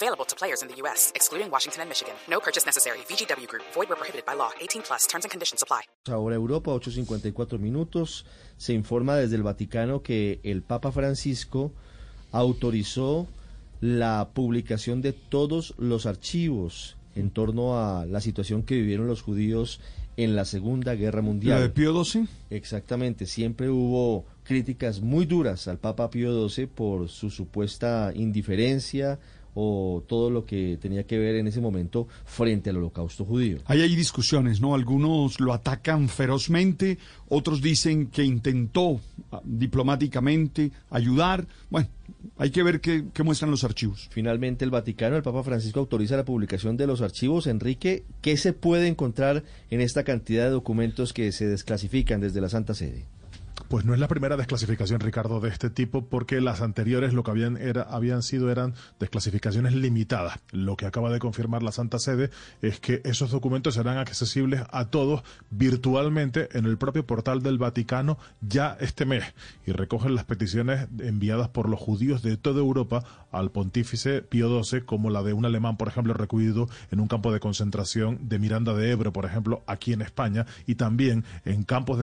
Available to players in the U.S., excluding Washington and Michigan. No purchase necessary. VGW Group. Void where prohibited by law. 18 plus. Terms and conditions apply. Ahora Europa, 8.54 minutos. Se informa desde el Vaticano que el Papa Francisco autorizó la publicación de todos los archivos en torno a la situación que vivieron los judíos en la Segunda Guerra Mundial. ¿La de Pío XII? Exactamente, siempre hubo críticas muy duras al Papa Pío XII por su supuesta indiferencia o todo lo que tenía que ver en ese momento frente al holocausto judío. Ahí hay discusiones, ¿no? Algunos lo atacan ferozmente, otros dicen que intentó ah, diplomáticamente ayudar. Bueno, hay que ver qué, qué, muestran los archivos. Finalmente, el Vaticano, el Papa Francisco autoriza la publicación de los archivos. Enrique, ¿qué se puede encontrar en esta cantidad de documentos que se desclasifican desde la Santa Sede? Pues no es la primera desclasificación, Ricardo, de este tipo, porque las anteriores lo que habían, era, habían sido eran desclasificaciones limitadas. Lo que acaba de confirmar la Santa Sede es que esos documentos serán accesibles a todos virtualmente en el propio portal del Vaticano ya este mes y recogen las peticiones enviadas por los judíos de toda Europa al pontífice Pío XII, como la de un alemán, por ejemplo, recluido en un campo de concentración de Miranda de Ebro, por ejemplo, aquí en España, y también en campos de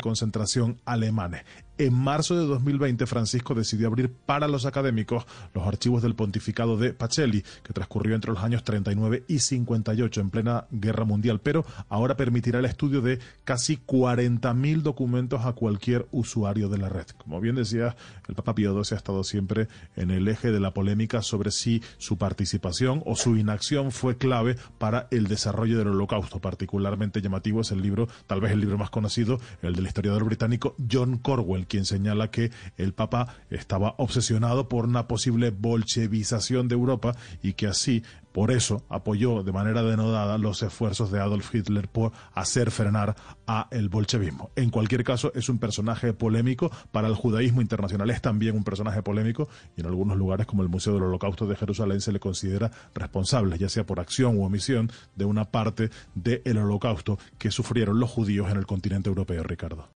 Concentración alemanes. En marzo de 2020, Francisco decidió abrir para los académicos los archivos del pontificado de Pacelli, que transcurrió entre los años 39 y 58 en plena guerra mundial, pero ahora permitirá el estudio de casi 40.000 documentos a cualquier usuario de la red. Como bien decía, el Papa Pío XII ha estado siempre en el eje de la polémica sobre si su participación o su inacción fue clave para el desarrollo del holocausto. Particularmente llamativo es el libro, tal vez el libro más conocido, el del historiador británico John Corwell, quien señala que el Papa estaba obsesionado por una posible bolchevización de Europa y que así por eso apoyó de manera denodada los esfuerzos de Adolf Hitler por hacer frenar a el bolchevismo. En cualquier caso, es un personaje polémico para el judaísmo internacional, es también un personaje polémico y en algunos lugares como el Museo del Holocausto de Jerusalén se le considera responsable, ya sea por acción u omisión, de una parte del holocausto que sufrieron los judíos en el continente europeo, Ricardo.